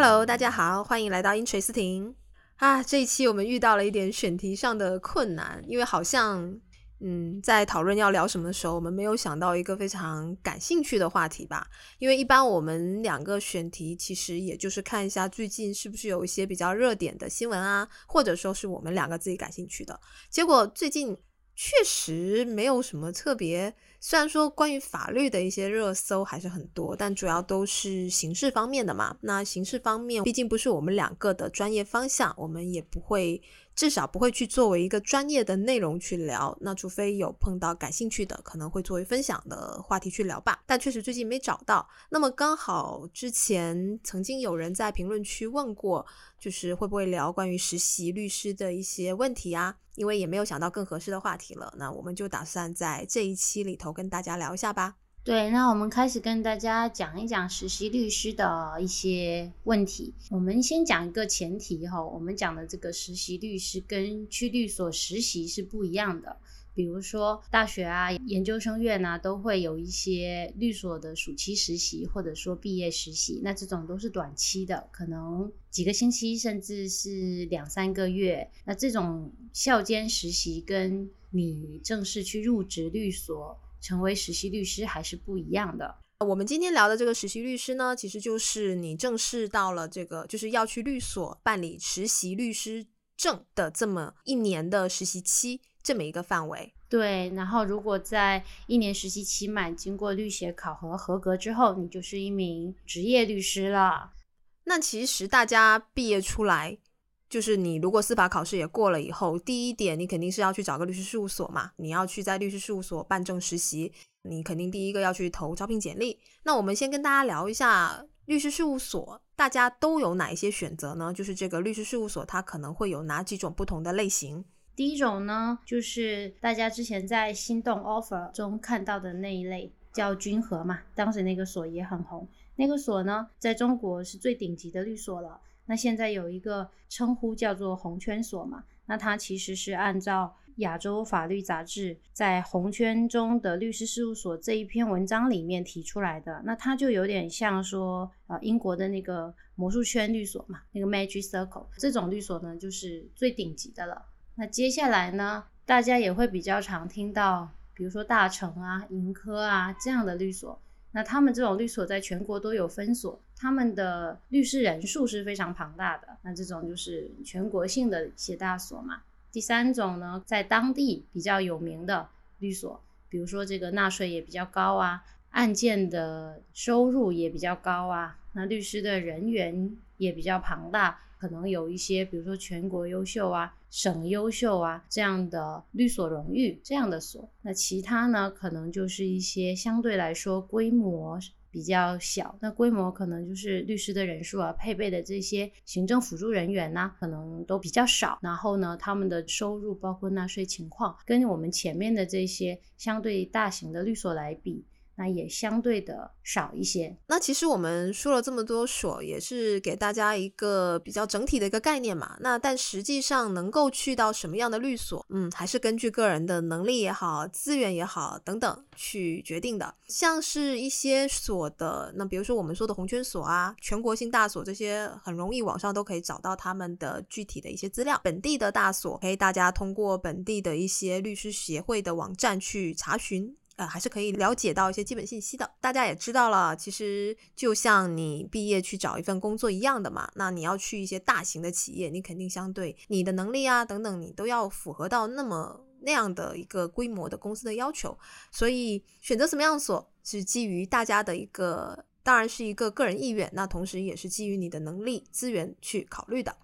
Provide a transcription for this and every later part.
Hello，大家好，欢迎来到英锤斯廷啊！这一期我们遇到了一点选题上的困难，因为好像嗯，在讨论要聊什么的时候，我们没有想到一个非常感兴趣的话题吧？因为一般我们两个选题其实也就是看一下最近是不是有一些比较热点的新闻啊，或者说是我们两个自己感兴趣的。结果最近确实没有什么特别。虽然说关于法律的一些热搜还是很多，但主要都是刑事方面的嘛。那刑事方面毕竟不是我们两个的专业方向，我们也不会。至少不会去作为一个专业的内容去聊，那除非有碰到感兴趣的，可能会作为分享的话题去聊吧。但确实最近没找到。那么刚好之前曾经有人在评论区问过，就是会不会聊关于实习律师的一些问题啊？因为也没有想到更合适的话题了，那我们就打算在这一期里头跟大家聊一下吧。对，那我们开始跟大家讲一讲实习律师的一些问题。我们先讲一个前提哈，我们讲的这个实习律师跟去律所实习是不一样的。比如说大学啊、研究生院啊，都会有一些律所的暑期实习，或者说毕业实习。那这种都是短期的，可能几个星期，甚至是两三个月。那这种校间实习跟你正式去入职律所。成为实习律师还是不一样的。我们今天聊的这个实习律师呢，其实就是你正式到了这个，就是要去律所办理实习律师证的这么一年的实习期，这么一个范围。对，然后如果在一年实习期满，经过律协考核合格之后，你就是一名职业律师了。那其实大家毕业出来。就是你如果司法考试也过了以后，第一点你肯定是要去找个律师事务所嘛，你要去在律师事务所办证实习，你肯定第一个要去投招聘简历。那我们先跟大家聊一下律师事务所，大家都有哪一些选择呢？就是这个律师事务所它可能会有哪几种不同的类型？第一种呢，就是大家之前在心动 offer 中看到的那一类，叫君和嘛，当时那个所也很红，那个所呢，在中国是最顶级的律所了。那现在有一个称呼叫做红圈所嘛，那它其实是按照亚洲法律杂志在红圈中的律师事务所这一篇文章里面提出来的，那它就有点像说，呃，英国的那个魔术圈律所嘛，那个 Magic Circle 这种律所呢，就是最顶级的了。那接下来呢，大家也会比较常听到，比如说大成啊、盈科啊这样的律所。那他们这种律所在全国都有分所，他们的律师人数是非常庞大的。那这种就是全国性的一些大所嘛。第三种呢，在当地比较有名的律所，比如说这个纳税也比较高啊，案件的收入也比较高啊，那律师的人员也比较庞大。可能有一些，比如说全国优秀啊、省优秀啊这样的律所荣誉这样的所，那其他呢，可能就是一些相对来说规模比较小，那规模可能就是律师的人数啊、配备的这些行政辅助人员呢，可能都比较少。然后呢，他们的收入包括纳税情况，跟我们前面的这些相对大型的律所来比。那也相对的少一些。那其实我们说了这么多所，也是给大家一个比较整体的一个概念嘛。那但实际上能够去到什么样的律所，嗯，还是根据个人的能力也好、资源也好等等去决定的。像是一些所的，那比如说我们说的红圈所啊、全国性大所这些，很容易网上都可以找到他们的具体的一些资料。本地的大所，可以大家通过本地的一些律师协会的网站去查询。呃，还是可以了解到一些基本信息的。大家也知道了，其实就像你毕业去找一份工作一样的嘛。那你要去一些大型的企业，你肯定相对你的能力啊等等，你都要符合到那么那样的一个规模的公司的要求。所以选择什么样所是基于大家的一个，当然是一个个人意愿，那同时也是基于你的能力资源去考虑的。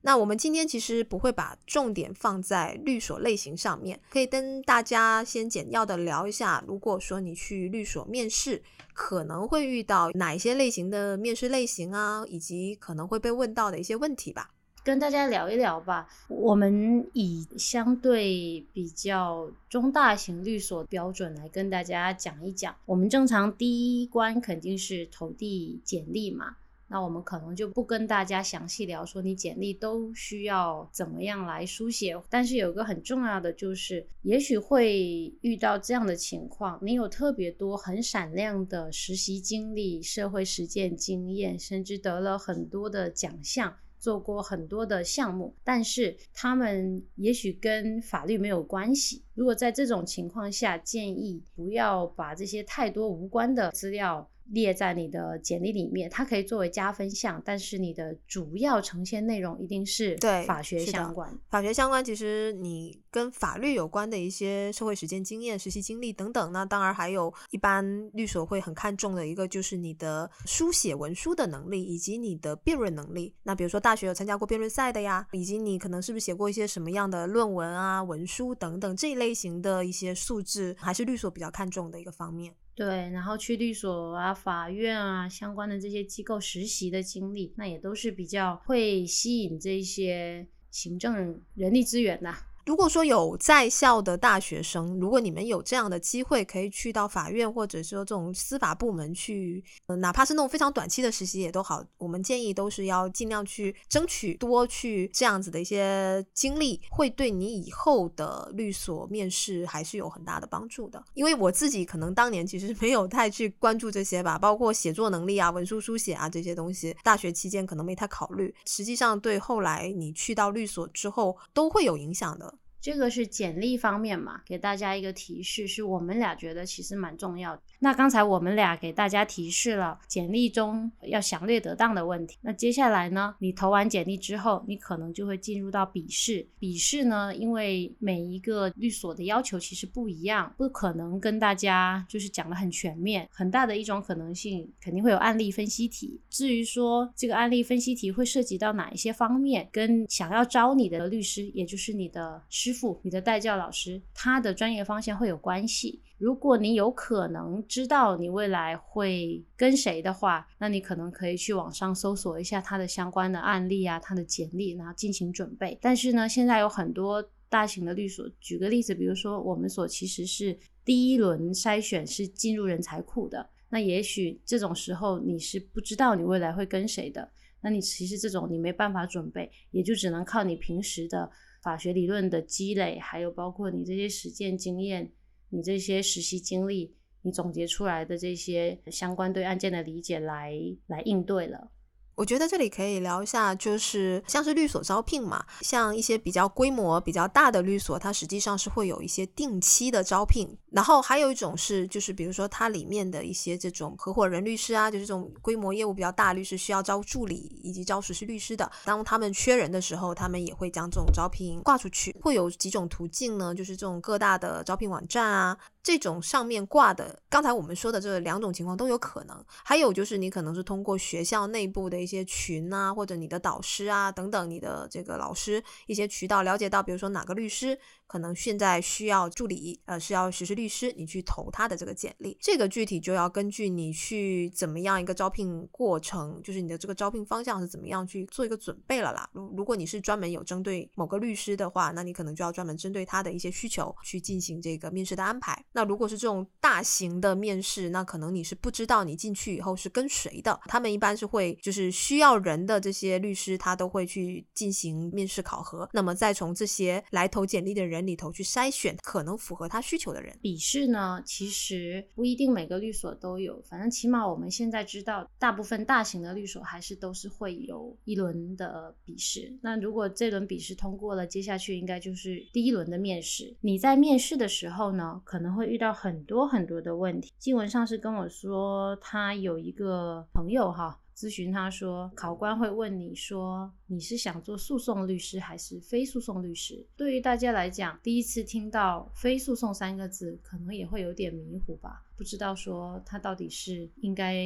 那我们今天其实不会把重点放在律所类型上面，可以跟大家先简要的聊一下，如果说你去律所面试，可能会遇到哪一些类型的面试类型啊，以及可能会被问到的一些问题吧，跟大家聊一聊吧。我们以相对比较中大型律所标准来跟大家讲一讲，我们正常第一关肯定是投递简历嘛。那我们可能就不跟大家详细聊说你简历都需要怎么样来书写。但是有个很重要的就是，也许会遇到这样的情况：你有特别多很闪亮的实习经历、社会实践经验，甚至得了很多的奖项。做过很多的项目，但是他们也许跟法律没有关系。如果在这种情况下，建议不要把这些太多无关的资料。列在你的简历里面，它可以作为加分项，但是你的主要呈现内容一定是对法学相关。法学相关，其实你跟法律有关的一些社会实践经验、实习经历等等，那当然还有一般律所会很看重的一个，就是你的书写文书的能力以及你的辩论能力。那比如说大学有参加过辩论赛的呀，以及你可能是不是写过一些什么样的论文啊、文书等等这一类型的一些素质，还是律所比较看重的一个方面。对，然后去律所啊、法院啊相关的这些机构实习的经历，那也都是比较会吸引这些行政人力资源的。如果说有在校的大学生，如果你们有这样的机会，可以去到法院或者说这种司法部门去，呃哪怕是那种非常短期的实习也都好，我们建议都是要尽量去争取多去这样子的一些经历，会对你以后的律所面试还是有很大的帮助的。因为我自己可能当年其实 没有太去关注这些吧，包括写作能力啊、文书书写啊这些东西，大学期间可能没太考虑，实际上对后来你去到律所之后都会有影响的。这个是简历方面嘛，给大家一个提示，是我们俩觉得其实蛮重要的。那刚才我们俩给大家提示了简历中要详略得当的问题。那接下来呢，你投完简历之后，你可能就会进入到笔试。笔试呢，因为每一个律所的要求其实不一样，不可能跟大家就是讲的很全面。很大的一种可能性，肯定会有案例分析题。至于说这个案例分析题会涉及到哪一些方面，跟想要招你的律师，也就是你的。师傅，你的代教老师，他的专业方向会有关系。如果你有可能知道你未来会跟谁的话，那你可能可以去网上搜索一下他的相关的案例啊，他的简历，然后进行准备。但是呢，现在有很多大型的律所，举个例子，比如说我们所其实是第一轮筛选是进入人才库的，那也许这种时候你是不知道你未来会跟谁的，那你其实这种你没办法准备，也就只能靠你平时的。法学理论的积累，还有包括你这些实践经验、你这些实习经历，你总结出来的这些相关对案件的理解来来应对了。我觉得这里可以聊一下，就是像是律所招聘嘛，像一些比较规模比较大的律所，它实际上是会有一些定期的招聘。然后还有一种是，就是比如说它里面的一些这种合伙人律师啊，就是这种规模业务比较大律师需要招助理以及招实习律师的，当他们缺人的时候，他们也会将这种招聘挂出去。会有几种途径呢？就是这种各大的招聘网站啊。这种上面挂的，刚才我们说的这两种情况都有可能。还有就是你可能是通过学校内部的一些群啊，或者你的导师啊等等，你的这个老师一些渠道了解到，比如说哪个律师。可能现在需要助理，呃，是要实习律师，你去投他的这个简历，这个具体就要根据你去怎么样一个招聘过程，就是你的这个招聘方向是怎么样去做一个准备了啦。如如果你是专门有针对某个律师的话，那你可能就要专门针对他的一些需求去进行这个面试的安排。那如果是这种大型的面试，那可能你是不知道你进去以后是跟谁的，他们一般是会就是需要人的这些律师，他都会去进行面试考核，那么再从这些来投简历的人。人里头去筛选可能符合他需求的人。笔试呢，其实不一定每个律所都有，反正起码我们现在知道，大部分大型的律所还是都是会有一轮的笔试。那如果这轮笔试通过了，接下去应该就是第一轮的面试。你在面试的时候呢，可能会遇到很多很多的问题。新闻上是跟我说，他有一个朋友哈。咨询他说，考官会问你说，你是想做诉讼律师还是非诉讼律师？对于大家来讲，第一次听到非诉讼三个字，可能也会有点迷糊吧，不知道说他到底是应该。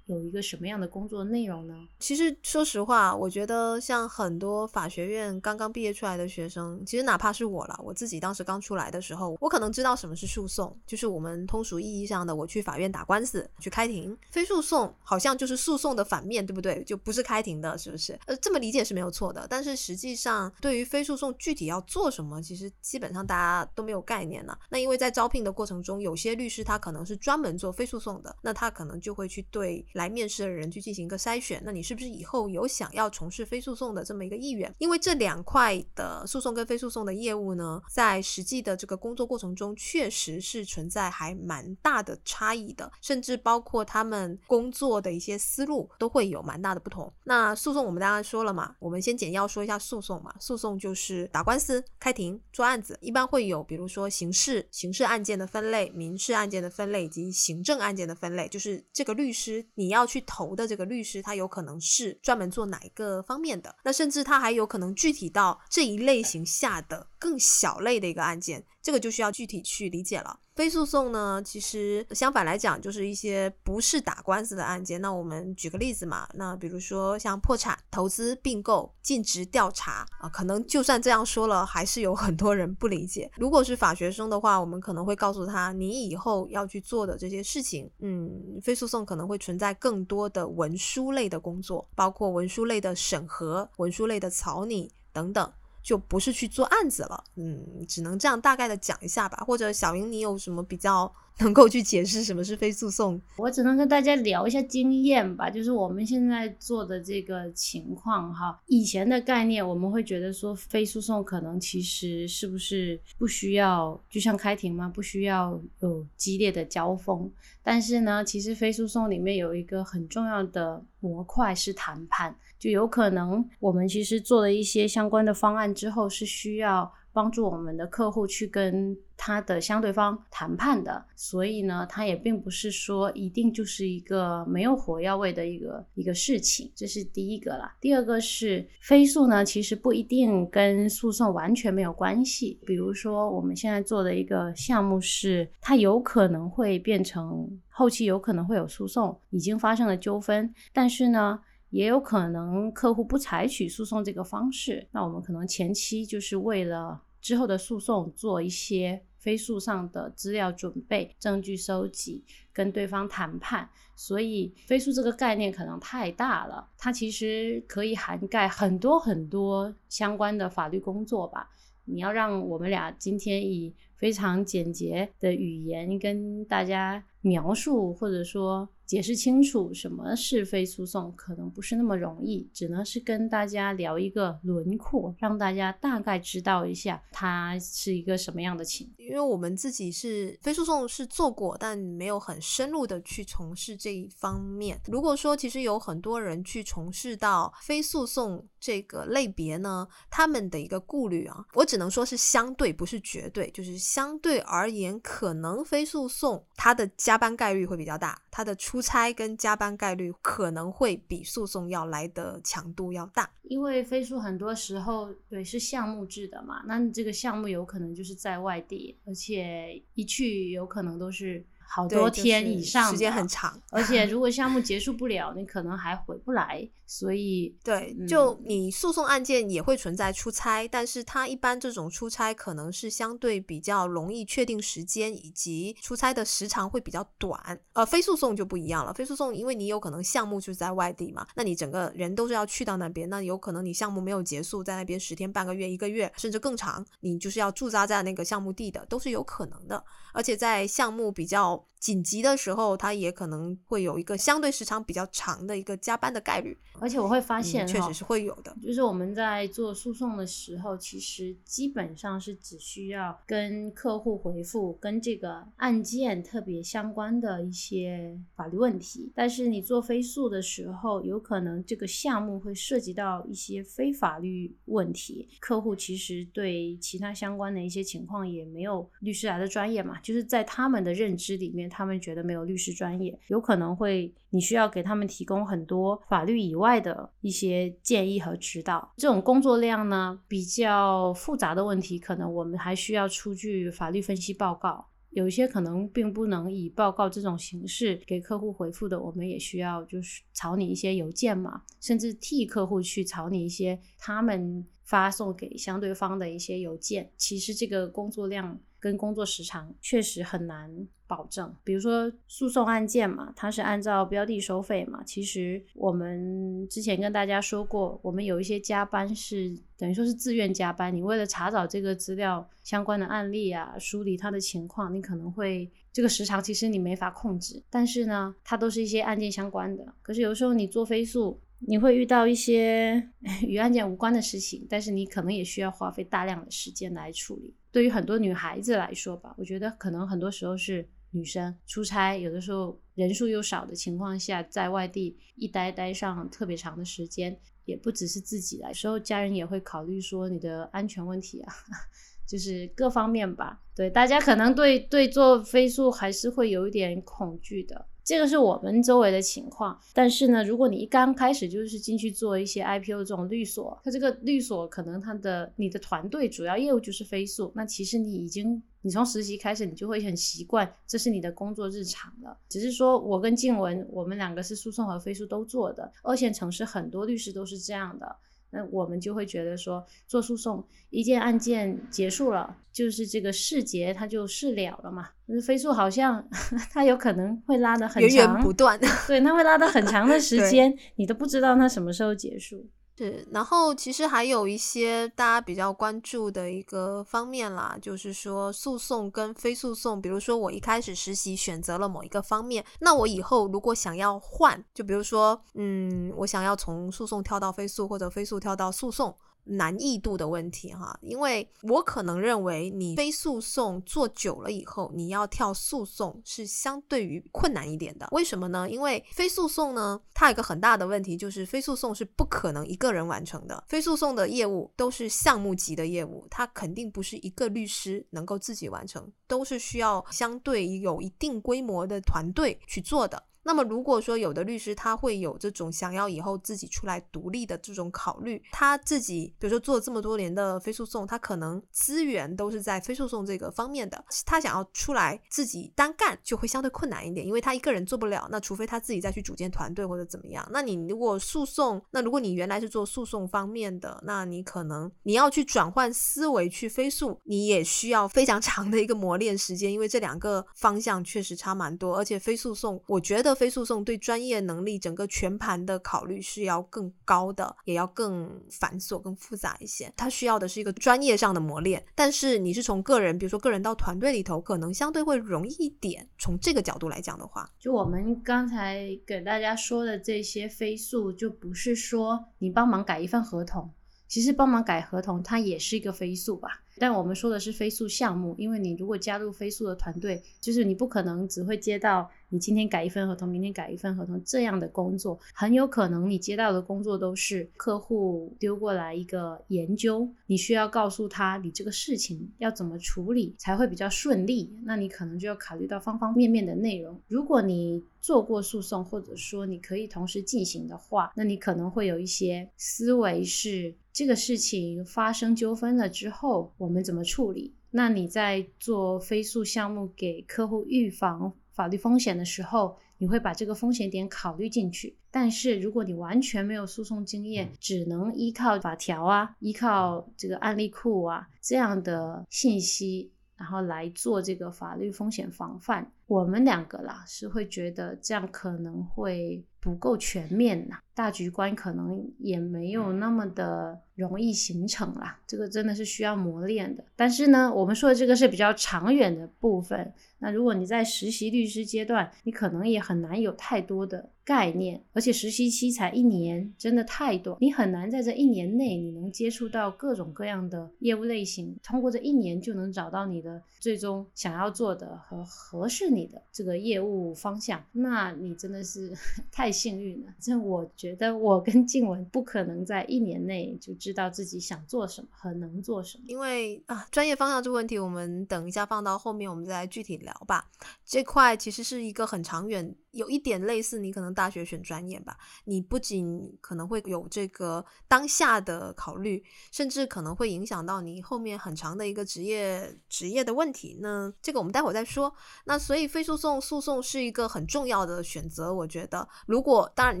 有一个什么样的工作内容呢？其实说实话，我觉得像很多法学院刚刚毕业出来的学生，其实哪怕是我了，我自己当时刚出来的时候，我可能知道什么是诉讼，就是我们通俗意义上的我去法院打官司去开庭。非诉讼好像就是诉讼的反面对不对？就不是开庭的，是不是？呃，这么理解是没有错的。但是实际上，对于非诉讼具体要做什么，其实基本上大家都没有概念呢。那因为在招聘的过程中，有些律师他可能是专门做非诉讼的，那他可能就会去对来面试的人去进行一个筛选。那你是不是以后有想要从事非诉讼的这么一个意愿？因为这两块的诉讼跟非诉讼的业务呢，在实际的这个工作过程中，确实是存在还蛮大的差异的，甚至包括他们工作的一些思路都会有蛮大的不同。那诉讼我们刚刚说了嘛，我们先简要说一下诉讼嘛。诉讼就是打官司、开庭、做案子，一般会有比如说刑事刑事案件的分类、民事案件的分类以及行政案件的分类。就是这个律师你要去投的这个律师，他有可能是专门做哪一个方面的，那甚至他还有可能具体到这一类型下的更小类的一个案件。这个就需要具体去理解了。非诉讼呢，其实相反来讲，就是一些不是打官司的案件。那我们举个例子嘛，那比如说像破产、投资、并购、尽职调查啊，可能就算这样说了，还是有很多人不理解。如果是法学生的话，我们可能会告诉他，你以后要去做的这些事情，嗯，非诉讼可能会存在更多的文书类的工作，包括文书类的审核、文书类的草拟等等。就不是去做案子了，嗯，只能这样大概的讲一下吧。或者小云，你有什么比较 能够去解释什么是非诉讼？我只能跟大家聊一下经验吧，就是我们现在做的这个情况哈。以前的概念，我们会觉得说非诉讼可能其实是不是不需要，就像开庭吗？不需要有激烈的交锋。但是呢，其实非诉讼里面有一个很重要的模块是谈判。就有可能，我们其实做了一些相关的方案之后，是需要帮助我们的客户去跟他的相对方谈判的。所以呢，它也并不是说一定就是一个没有火药味的一个一个事情。这是第一个啦。第二个是飞速呢，其实不一定跟诉讼完全没有关系。比如说，我们现在做的一个项目是，它有可能会变成后期有可能会有诉讼，已经发生了纠纷，但是呢。也有可能客户不采取诉讼这个方式，那我们可能前期就是为了之后的诉讼做一些非诉上的资料准备、证据收集、跟对方谈判。所以非诉这个概念可能太大了，它其实可以涵盖很多很多相关的法律工作吧。你要让我们俩今天以非常简洁的语言跟大家描述，或者说。解释清楚什么是非诉讼，可能不是那么容易，只能是跟大家聊一个轮廓，让大家大概知道一下它是一个什么样的情。因为我们自己是非诉讼是做过，但没有很深入的去从事这一方面。如果说其实有很多人去从事到非诉讼这个类别呢，他们的一个顾虑啊，我只能说是相对，不是绝对，就是相对而言，可能非诉讼它的加班概率会比较大，它的出差跟加班概率可能会比诉讼要来的强度要大，因为飞速很多时候对是项目制的嘛，那你这个项目有可能就是在外地，而且一去有可能都是。好多天以上，时间很长，而且 如果项目结束不了，你可能还回不来。所以，对，就你诉讼案件也会存在出差，但是它一般这种出差可能是相对比较容易确定时间，以及出差的时长会比较短。呃，非诉讼就不一样了，非诉讼因为你有可能项目就是在外地嘛，那你整个人都是要去到那边，那有可能你项目没有结束，在那边十天、半个月、一个月，甚至更长，你就是要驻扎在那个项目地的，都是有可能的。而且在项目比较紧急的时候，他也可能会有一个相对时长比较长的一个加班的概率。而且我会发现，确实是会有的。就是我们在做诉讼的时候，其实基本上是只需要跟客户回复跟这个案件特别相关的一些法律问题。但是你做非诉的时候，有可能这个项目会涉及到一些非法律问题。客户其实对其他相关的一些情况也没有律师来的专业嘛，就是在他们的认知里面，他们觉得没有律师专业，有可能会你需要给他们提供很多法律以外的一些建议和指导。这种工作量呢比较复杂的问题，可能我们还需要出具法律分析报告。有一些可能并不能以报告这种形式给客户回复的，我们也需要就是草拟一些邮件嘛，甚至替客户去草拟一些他们。发送给相对方的一些邮件，其实这个工作量跟工作时长确实很难保证。比如说诉讼案件嘛，它是按照标的收费嘛，其实我们之前跟大家说过，我们有一些加班是等于说是自愿加班，你为了查找这个资料相关的案例啊，梳理它的情况，你可能会这个时长其实你没法控制，但是呢，它都是一些案件相关的。可是有时候你做飞速。你会遇到一些 与案件无关的事情，但是你可能也需要花费大量的时间来处理。对于很多女孩子来说吧，我觉得可能很多时候是女生出差，有的时候人数又少的情况下，在外地一待待上特别长的时间，也不只是自己来，时候家人也会考虑说你的安全问题啊，就是各方面吧。对，大家可能对对做飞速还是会有一点恐惧的。这个是我们周围的情况，但是呢，如果你一刚开始就是进去做一些 IPO 这种律所，它这个律所可能它的你的团队主要业务就是飞速，那其实你已经你从实习开始，你就会很习惯，这是你的工作日常了。只是说我跟静文，我们两个是诉讼和飞速都做的，二线城市很多律师都是这样的。那我们就会觉得说，做诉讼一件案件结束了，就是这个事结它就事了了嘛。那飞速好像 它有可能会拉的很长，源源不断，对，它会拉得很长的时 间，你都不知道它什么时候结束。是，然后其实还有一些大家比较关注的一个方面啦，就是说诉讼跟非诉讼。比如说我一开始实习选择了某一个方面，那我以后如果想要换，就比如说，嗯，我想要从诉讼跳到非诉，或者非诉跳到诉讼。难易度的问题哈，因为我可能认为你非诉讼做久了以后，你要跳诉讼是相对于困难一点的。为什么呢？因为非诉讼呢，它有一个很大的问题，就是非诉讼是不可能一个人完成的。非诉讼的业务都是项目级的业务，它肯定不是一个律师能够自己完成，都是需要相对有一定规模的团队去做的。那么，如果说有的律师他会有这种想要以后自己出来独立的这种考虑，他自己比如说做这么多年的非诉讼，他可能资源都是在非诉讼这个方面的，他想要出来自己单干就会相对困难一点，因为他一个人做不了，那除非他自己再去组建团队或者怎么样。那你如果诉讼，那如果你原来是做诉讼方面的，那你可能你要去转换思维去非诉，你也需要非常 长的一个磨练时间，因为这两个方向确实差蛮多，而且非诉讼，我觉得。非诉讼对专业能力整个全盘的考虑是要更高的，也要更繁琐、更复杂一些。它需要的是一个专业上的磨练。但是你是从个人，比如说个人到团队里头，可能相对会容易一点。从这个角度来讲的话，就我们刚才给大家说的这些非诉，就不是说你帮忙改一份合同，其实帮忙改合同它也是一个飞速吧。但我们说的是飞速项目，因为你如果加入飞速的团队，就是你不可能只会接到你今天改一份合同，明天改一份合同这样的工作，很有可能你接到的工作都是客户丢过来一个研究，你需要告诉他你这个事情要怎么处理才会比较顺利，那你可能就要考虑到方方面面的内容。如果你做过诉讼，或者说你可以同时进行的话，那你可能会有一些思维是。这个事情发生纠纷了之后，我们怎么处理？那你在做飞速项目给客户预防法律风险的时候，你会把这个风险点考虑进去。但是如果你完全没有诉讼经验，只能依靠法条啊，依靠这个案例库啊这样的信息，然后来做这个法律风险防范，我们两个啦是会觉得这样可能会不够全面呐。大局观可能也没有那么的容易形成啦，这个真的是需要磨练的。但是呢，我们说的这个是比较长远的部分。那如果你在实习律师阶段，你可能也很难有太多的概念，而且实习期才一年，真的太短，你很难在这一年内你能接触到各种各样的业务类型，通过这一年就能找到你的最终想要做的和合适你你的这个业务方向，那你真的是 太幸运了。这我觉。得我跟静文不可能在一年内就知道自己想做什么和能做什么，因为啊，专业方向这个问题，我们等一下放到后面，我们再来具体聊吧。这块其实是一个很长远。有一点类似，你可能大学选专业吧，你不仅可能会有这个当下的考虑，甚至可能会影响到你后面很长的一个职业职业的问题。那这个我们待会再说。那所以非诉讼诉讼是一个很重要的选择。我觉得，如果当然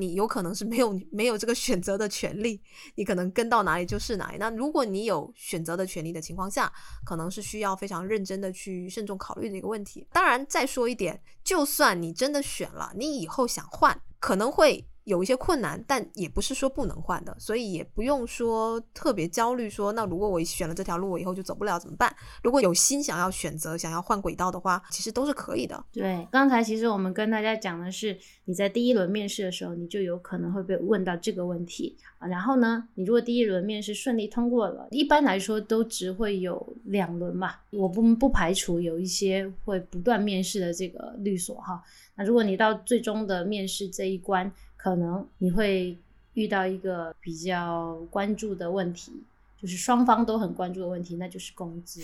你有可能是没有 没有这个选择的权利，你可能跟到哪里就是哪里。那如果你有选择的权利的情况下，可能是需要非常认真的去慎重考虑的一个问题。当然，再说一点，就算你真的选了，你以后想换，可能会。有一些困难，但也不是说不能换的，所以也不用说特别焦虑。说那如果我选了这条路，我以后就走不了怎么办？如果有心想要选择、想要换轨道的话，其实都是可以的。对，刚才其实我们跟大家讲的是，你在第一轮面试的时候，你就有可能会被问到这个问题啊。然后呢，你如果第一轮面试顺利通过了，一般来说都只会有两轮嘛。我不不排除有一些会不断面试的这个律所哈。那如果你到最终的面试这一关，可能你会遇到一个比较关注的问题，就是双方都很关注的问题，那就是工资。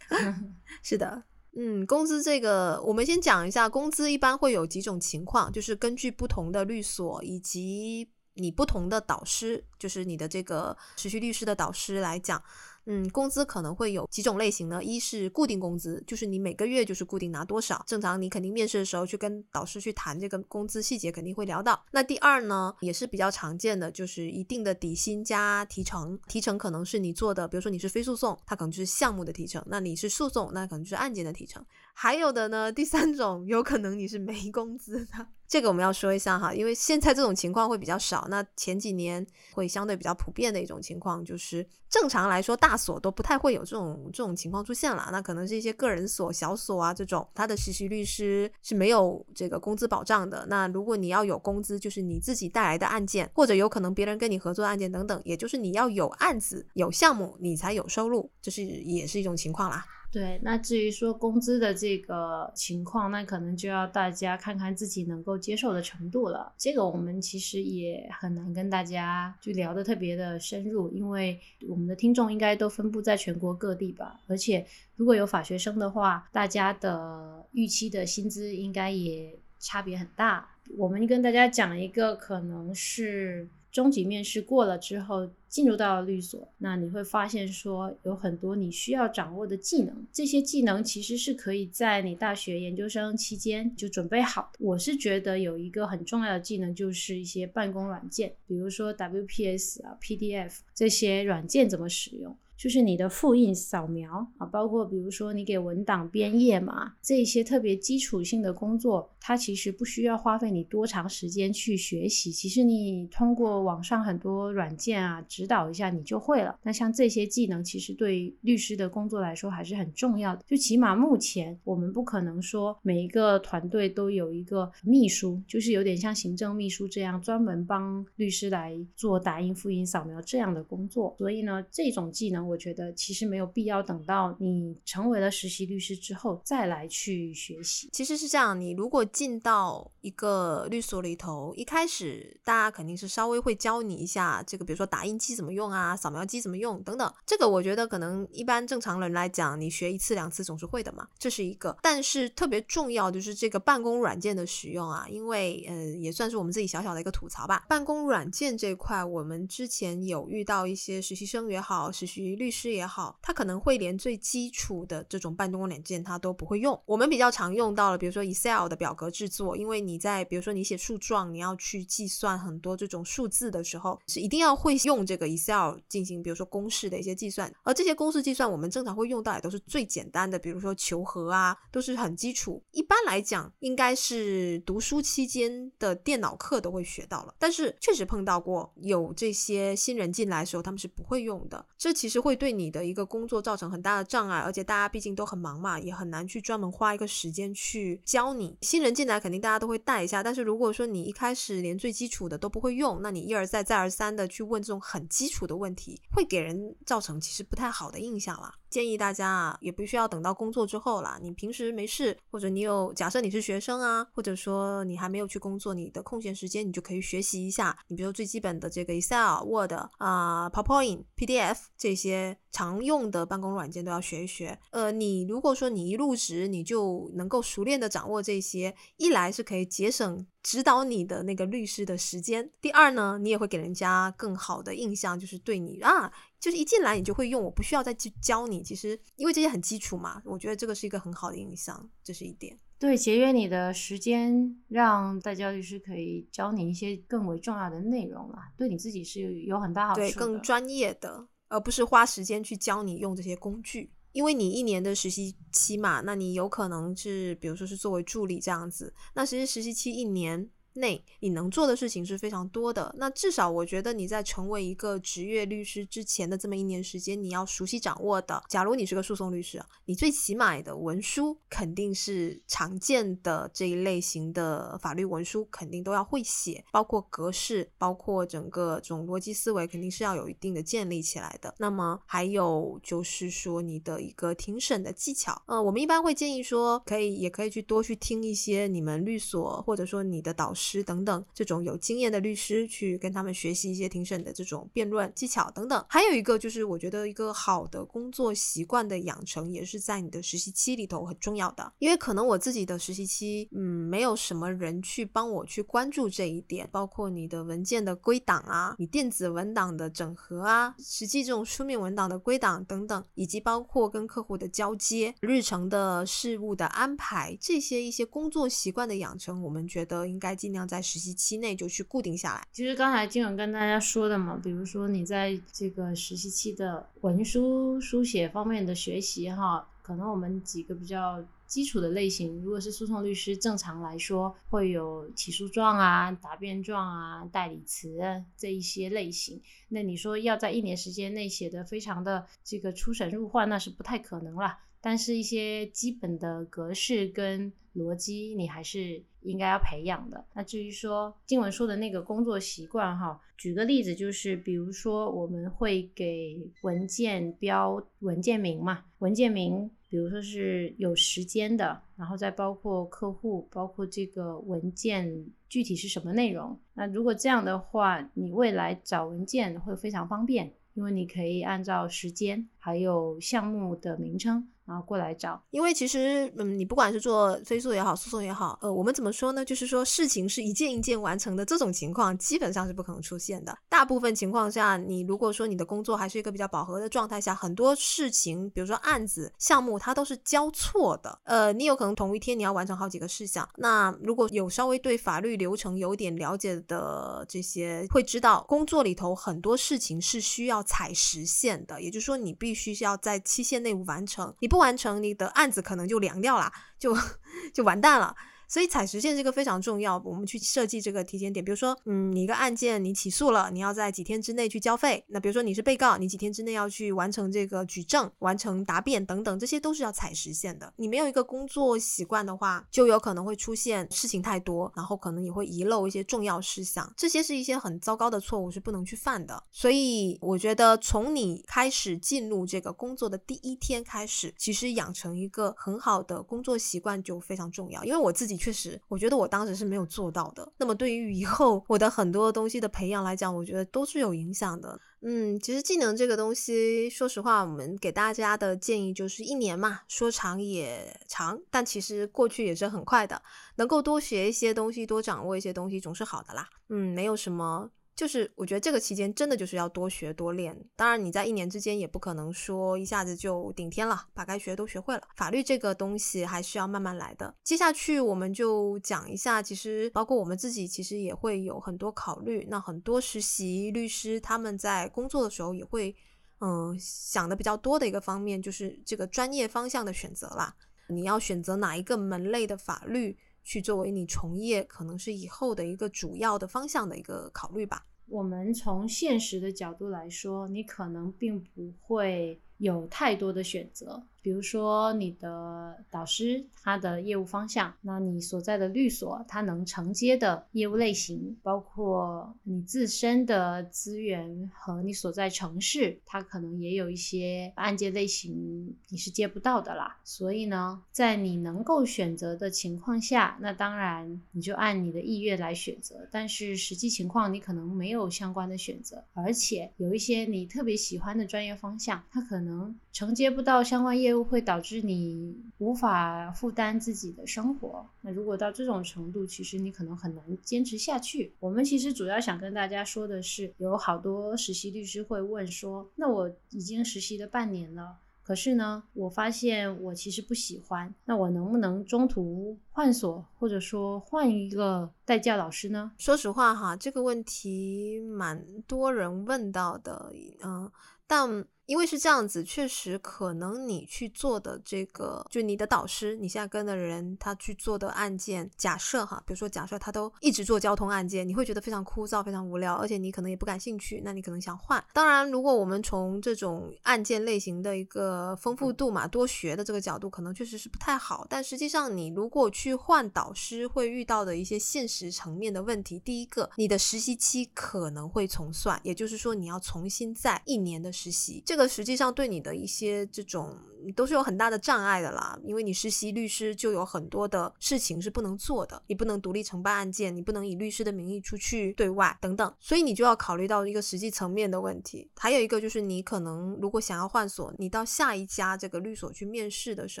是的，嗯，工资这个，我们先讲一下，工资一般会有几种情况，就是根据不同的律所以及你不同的导师，就是你的这个实习律师的导师来讲。嗯，工资可能会有几种类型呢？一是固定工资，就是你每个月就是固定拿多少，正常你肯定面试的时候去跟导师去谈这个工资细节，肯定会聊到。那第二呢，也是比较常见的，就是一定的底薪加提成，提成可能是你做的，比如说你是非诉讼，它可能就是项目的提成；那你是诉讼，那可能就是案件的提成。还有的呢，第三种有可能你是没工资的，这个我们要说一下哈，因为现在这种情况会比较少。那前几年会相对比较普遍的一种情况，就是正常来说大所都不太会有这种这种情况出现了。那可能是一些个人所、小所啊这种，他的实习律师是没有这个工资保障的。那如果你要有工资，就是你自己带来的案件，或者有可能别人跟你合作案件等等，也就是你要有案子、有项目，你才有收入，这是也是一种情况啦。对，那至于说工资的这个情况，那可能就要大家看看自己能够接受的程度了。这个我们其实也很难跟大家就聊得特别的深入，因为我们的听众应该都分布在全国各地吧。而且如果有法学生的话，大家的预期的薪资应该也差别很大。我们跟大家讲一个可能是。中级面试过了之后，进入到律所，那你会发现说有很多你需要掌握的技能，这些技能其实是可以在你大学研究生期间就准备好的。我是觉得有一个很重要的技能，就是一些办公软件，比如说 WPS 啊、PDF 这些软件怎么使用。就是你的复印扫描啊，包括比如说你给文档编页码这些特别基础性的工作，它其实不需要花费你多长时间去学习。其实你通过网上很多软件啊指导一下，你就会了。那像这些技能，其实对律师的工作来说还是很重要的。就起码目前我们不可能说每一个团队都有一个秘书，就是有点像行政秘书这样专门帮律师来做打印、复印、扫描这样的工作。所以呢，这种技能。我觉得其实没有必要等到你成为了实习律师之后再来去学习。其实是这样，你如果进到一个律所里头，一开始大家肯定是稍微会教你一下这个，比如说打印机怎么用啊，扫描机怎么用等等。这个我觉得可能一般正常人来讲，你学一次两次总是会的嘛，这是一个。但是特别重要就是这个办公软件的使用啊，因为呃也算是我们自己小小的一个吐槽吧。办公软件这块，我们之前有遇到一些实习生也好，实习。律师也好，他可能会连最基础的这种办公软件他都不会用。我们比较常用到了，比如说 Excel 的表格制作，因为你在比如说你写诉状，你要去计算很多这种数字的时候，是一定要会用这个 Excel 进行，比如说公式的一些计算。而这些公式计算，我们正常会用到也都是最简单的，比如说求和啊，都是很基础。一般来讲，应该是读书期间的电脑课都会学到了。但是确实碰到过有这些新人进来的时候，他们是不会用的。这其实会。对你的一个工作造成很大的障碍，而且大家毕竟都很忙嘛，也很难去专门花一个时间去教你。新人进来肯定大家都会带一下，但是如果说你一开始连最基础的都不会用，那你一而再再而三的去问这种很基础的问题，会给人造成其实不太好的印象了。建议大家啊，也不需要等到工作之后啦。你平时没事，或者你有假设你是学生啊，或者说你还没有去工作，你的空闲时间你就可以学习一下。你比如最基本的这个 Excel、Word 啊、PowerPoint、PDF 这些常用的办公软件都要学一学。呃，你如果说你一入职你就能够熟练的掌握这些，一来是可以节省指导你的那个律师的时间，第二呢，你也会给人家更好的印象，就是对你啊。就是一进来你就会用，我不需要再去教你。其实因为这些很基础嘛，我觉得这个是一个很好的印象，这是一点。对，节约你的时间，让代教律师可以教你一些更为重要的内容啦，对你自己是有很大好处的。对，更专业的，而不是花时间去教你用这些工具。因为你一年的实习期嘛，那你有可能是，比如说是作为助理这样子，那其实实习期一年。内你能做的事情是非常多的。那至少我觉得你在成为一个职业律师之前的这么一年时间，你要熟悉掌握的。假如你是个诉讼律师，你最起码的文书肯定是常见的这一类型的法律文书，肯定都要会写，包括格式，包括整个这种逻辑思维，肯定是要有一定的建立起来的。那么还有就是说你的一个庭审的技巧，呃，我们一般会建议说，可以也可以去多去听一些你们律所或者说你的导师。师等等，这种有经验的律师去跟他们学习一些庭审的这种辩论技巧等等。还有一个就是，我觉得一个好的工作习惯的养成，也是在你的实习期里头很重要的。因为可能我自己的实习期，嗯，没有什么人去帮我去关注这一点，包括你的文件的归档啊，你电子文档的整合啊，实际这种书面文档的归档等等，以及包括跟客户的交接、日程的事务的安排，这些一些工作习惯的养成，我们觉得应该今。尽量在实习期内就去固定下来。其实刚才金文跟大家说的嘛，比如说你在这个实习期的文书书写方面的学习哈，可能我们几个比较基础的类型，如果是诉讼律师，正常来说会有起诉状啊、答辩状啊、代理词这一些类型。那你说要在一年时间内写的非常的这个出神入化，那是不太可能了。但是，一些基本的格式跟逻辑，你还是应该要培养的。那至于说经文说的那个工作习惯，哈，举个例子，就是比如说我们会给文件标文件名嘛，文件名，比如说是有时间的，然后再包括客户，包括这个文件具体是什么内容。那如果这样的话，你未来找文件会非常方便，因为你可以按照时间还有项目的名称。然后过来找，因为其实，嗯，你不管是做追诉也好，诉讼也好，呃，我们怎么说呢？就是说事情是一件一件完成的这种情况，基本上是不可能出现的。大部分情况下，你如果说你的工作还是一个比较饱和的状态下，很多事情，比如说案子、项目，它都是交错的。呃，你有可能同一天你要完成好几个事项。那如果有稍微对法律流程有点了解的这些，会知道工作里头很多事情是需要踩实线的，也就是说你必须是要在期限内完成。你不完成，你的案子可能就凉掉了，就 就完蛋了。所以踩实线这个非常重要，我们去设计这个提前点。比如说，嗯，你一个案件你起诉了，你要在几天之内去交费。那比如说你是被告，你几天之内要去完成这个举证、完成答辩等等，这些都是要踩实线的。你没有一个工作习惯的话，就有可能会出现事情太多，然后可能也会遗漏一些重要事项。这些是一些很糟糕的错误，是不能去犯的。所以我觉得从你开始进入这个工作的第一天开始，其实养成一个很好的工作习惯就非常重要。因为我自己。确实，我觉得我当时是没有做到的。那么对于以后我的很多东西的培养来讲，我觉得都是有影响的。嗯，其实技能这个东西，说实话，我们给大家的建议就是一年嘛，说长也长，但其实过去也是很快的。能够多学一些东西，多掌握一些东西，总是好的啦。嗯，没有什么。就是我觉得这个期间真的就是要多学多练。当然你在一年之间也不可能说一下子就顶天了，把该学都学会了。法律这个东西还是要慢慢来的。接下去我们就讲一下，其实包括我们自己其实也会有很多考虑。那很多实习律师他们在工作的时候也会，嗯，想的比较多的一个方面就是这个专业方向的选择啦。你要选择哪一个门类的法律？去作为你从业可能是以后的一个主要的方向的一个考虑吧。我们从现实的角度来说，你可能并不会有太多的选择。比如说你的导师他的业务方向，那你所在的律所他能承接的业务类型，包括你自身的资源和你所在城市，它可能也有一些案件类型你是接不到的啦。所以呢，在你能够选择的情况下，那当然你就按你的意愿来选择。但是实际情况你可能没有相关的选择，而且有一些你特别喜欢的专业方向，它可能承接不到相关业。就会导致你无法负担自己的生活。那如果到这种程度，其实你可能很难坚持下去。我们其实主要想跟大家说的是，有好多实习律师会问说：“那我已经实习了半年了，可是呢，我发现我其实不喜欢，那我能不能中途换所，或者说换一个代教老师呢？说实话哈，这个问题蛮多人问到的，嗯，但。因为是这样子，确实可能你去做的这个，就你的导师，你现在跟的人，他去做的案件，假设哈，比如说假设他都一直做交通案件，你会觉得非常枯燥、非常无聊，而且你可能也不感兴趣，那你可能想换。当然，如果我们从这种案件类型的一个丰富度嘛，多学的这个角度，可能确实是不太好。但实际上，你如果去换导师，会遇到的一些现实层面的问题，第一个，你的实习期可能会重算，也就是说，你要重新再一年的实习，这个。实际上对你的一些这种。都是有很大的障碍的啦，因为你实习律师就有很多的事情是不能做的，你不能独立承办案件，你不能以律师的名义出去对外等等，所以你就要考虑到一个实际层面的问题。还有一个就是你可能如果想要换所，你到下一家这个律所去面试的时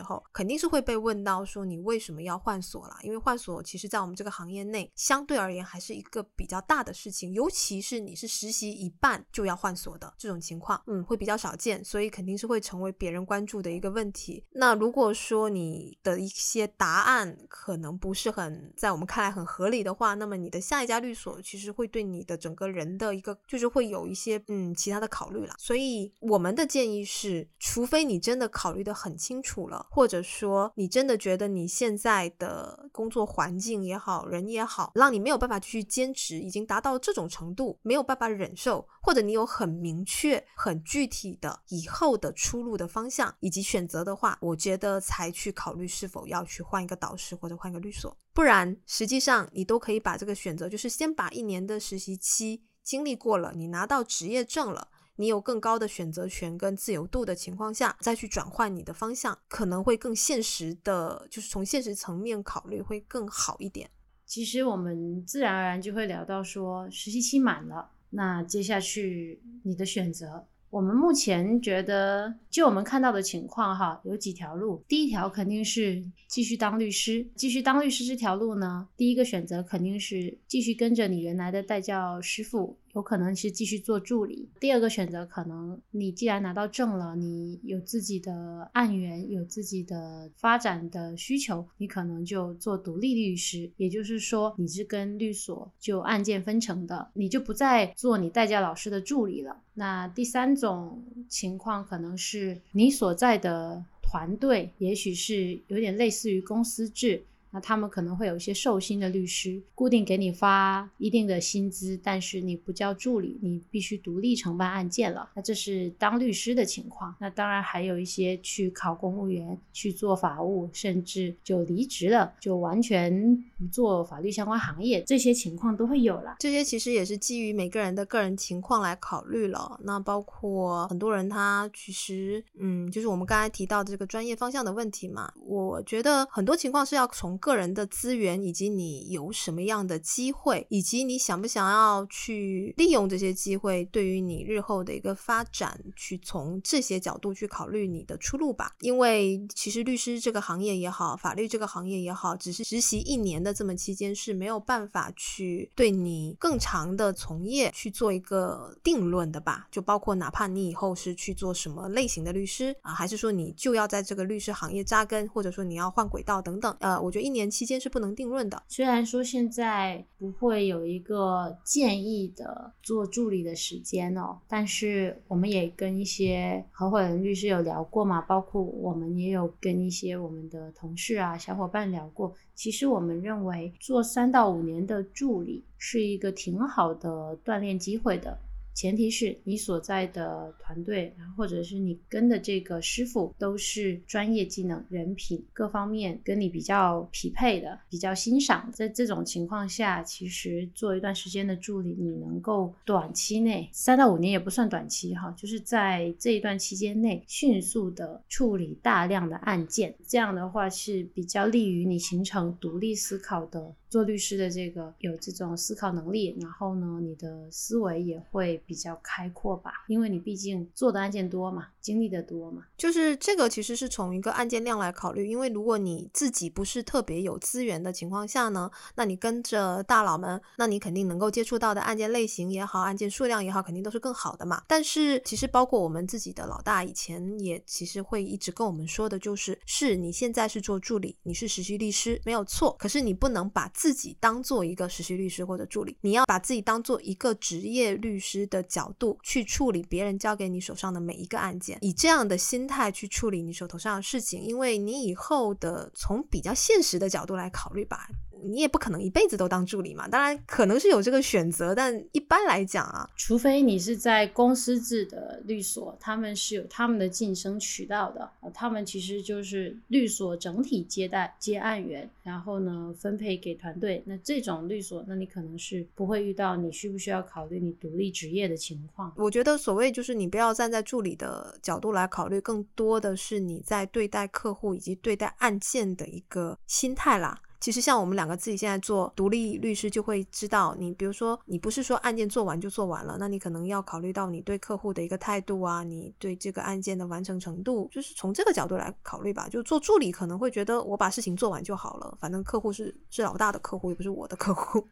候，肯定是会被问到说你为什么要换所啦？因为换所其实在我们这个行业内相对而言还是一个比较大的事情，尤其是你是实习一半就要换所的这种情况，嗯，会比较少见，所以肯定是会成为别人关注的。一个问题，那如果说你的一些答案可能不是很在我们看来很合理的话，那么你的下一家律所其实会对你的整个人的一个就是会有一些嗯其他的考虑了。所以我们的建议是，除非你真的考虑的很清楚了，或者说你真的觉得你现在的工作环境也好，人也好，让你没有办法继续坚持，已经达到这种程度，没有办法忍受，或者你有很明确、很具体的以后的出路的方向以及。选择的话，我觉得才去考虑是否要去换一个导师或者换一个律所，不然实际上你都可以把这个选择，就是先把一年的实习期经历过了，你拿到职业证了，你有更高的选择权跟自由度的情况下，再去转换你的方向，可能会更现实的，就是从现实层面考虑会更好一点。其实我们自然而然就会聊到说，实习期满了，那接下去你的选择。我们目前觉得，就我们看到的情况哈，有几条路。第一条肯定是继续当律师，继续当律师这条路呢，第一个选择肯定是继续跟着你原来的代教师傅。有可能是继续做助理。第二个选择，可能你既然拿到证了，你有自己的案源，有自己的发展的需求，你可能就做独立律师。也就是说，你是跟律所就案件分成的，你就不再做你代教老师的助理了。那第三种情况，可能是你所在的团队，也许是有点类似于公司制。那他们可能会有一些寿薪的律师，固定给你发一定的薪资，但是你不叫助理，你必须独立承办案件了。那这是当律师的情况。那当然还有一些去考公务员，去做法务，甚至就离职了，就完全不做法律相关行业，这些情况都会有了。这些其实也是基于每个人的个人情况来考虑了。那包括很多人他其实，嗯，就是我们刚才提到的这个专业方向的问题嘛。我觉得很多情况是要从个人的资源，以及你有什么样的机会，以及你想不想要去利用这些机会，对于你日后的一个发展，去从这些角度去考虑你的出路吧。因为其实律师这个行业也好，法律这个行业也好，只是实习一年的这么期间是没有办法去对你更长的从业去做一个定论的吧。就包括哪怕你以后是去做什么类型的律师啊，还是说你就要在这个律师行业扎根，或者说你要换轨道等等，呃，我觉得一。年期间是不能定论的。虽然说现在不会有一个建议的做助理的时间哦，但是我们也跟一些合伙人律师有聊过嘛，包括我们也有跟一些我们的同事啊、小伙伴聊过。其实我们认为做三到五年的助理是一个挺好的锻炼机会的。前提是你所在的团队，或者是你跟的这个师傅，都是专业技能、人品各方面跟你比较匹配的，比较欣赏。在这种情况下，其实做一段时间的助理，你能够短期内三到五年也不算短期哈，就是在这一段期间内迅速的处理大量的案件，这样的话是比较利于你形成独立思考的。做律师的这个有这种思考能力，然后呢，你的思维也会比较开阔吧，因为你毕竟做的案件多嘛，经历的多嘛。就是这个其实是从一个案件量来考虑，因为如果你自己不是特别有资源的情况下呢，那你跟着大佬们，那你肯定能够接触到的案件类型也好，案件数量也好，肯定都是更好的嘛。但是其实包括我们自己的老大以前也其实会一直跟我们说的，就是是你现在是做助理，你是实习律师没有错，可是你不能把自己当做一个实习律师或者助理，你要把自己当做一个职业律师的角度去处理别人交给你手上的每一个案件，以这样的心态去处理你手头上的事情，因为你以后的从比较现实的角度来考虑吧。你也不可能一辈子都当助理嘛，当然可能是有这个选择，但一般来讲啊，除非你是在公司制的律所，他们是有他们的晋升渠道的，他们其实就是律所整体接待接案员，然后呢分配给团队。那这种律所，那你可能是不会遇到你需不需要考虑你独立职业的情况。我觉得所谓就是你不要站在助理的角度来考虑，更多的是你在对待客户以及对待案件的一个心态啦。其实像我们两个自己现在做独立律师，就会知道，你比如说你不是说案件做完就做完了，那你可能要考虑到你对客户的一个态度啊，你对这个案件的完成程度，就是从这个角度来考虑吧。就做助理可能会觉得我把事情做完就好了，反正客户是是老大的客户，又不是我的客户。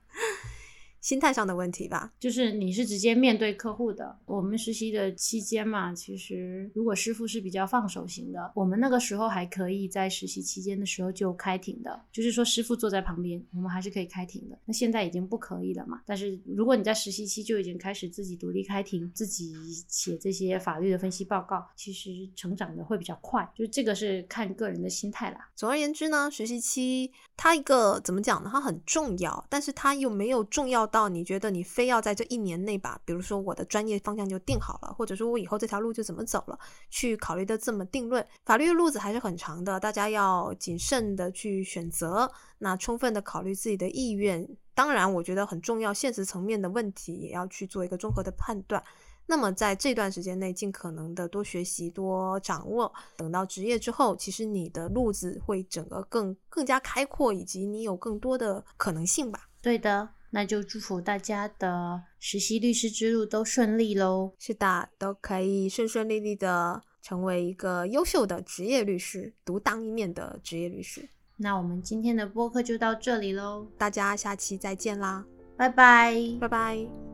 心态上的问题吧，就是你是直接面对客户的。我们实习的期间嘛，其实如果师傅是比较放手型的，我们那个时候还可以在实习期间的时候就开庭的，就是说师傅坐在旁边，我们还是可以开庭的。那现在已经不可以了嘛？但是如果你在实习期就已经开始自己独立开庭，自己写这些法律的分析报告，其实成长的会比较快。就这个是看个人的心态啦。总而言之呢，实习期它一个怎么讲呢？它很重要，但是它又没有重要。到你觉得你非要在这一年内把，比如说我的专业方向就定好了，或者说我以后这条路就怎么走了，去考虑的这么定论。法律的路子还是很长的，大家要谨慎的去选择，那充分的考虑自己的意愿。当然，我觉得很重要，现实层面的问题也要去做一个综合的判断。那么在这段时间内，尽可能的多学习、多掌握，等到职业之后，其实你的路子会整个更更加开阔，以及你有更多的可能性吧。对的。那就祝福大家的实习律师之路都顺利喽！是的，都可以顺顺利利的成为一个优秀的职业律师，独当一面的职业律师。那我们今天的播客就到这里喽，大家下期再见啦！拜拜，拜拜。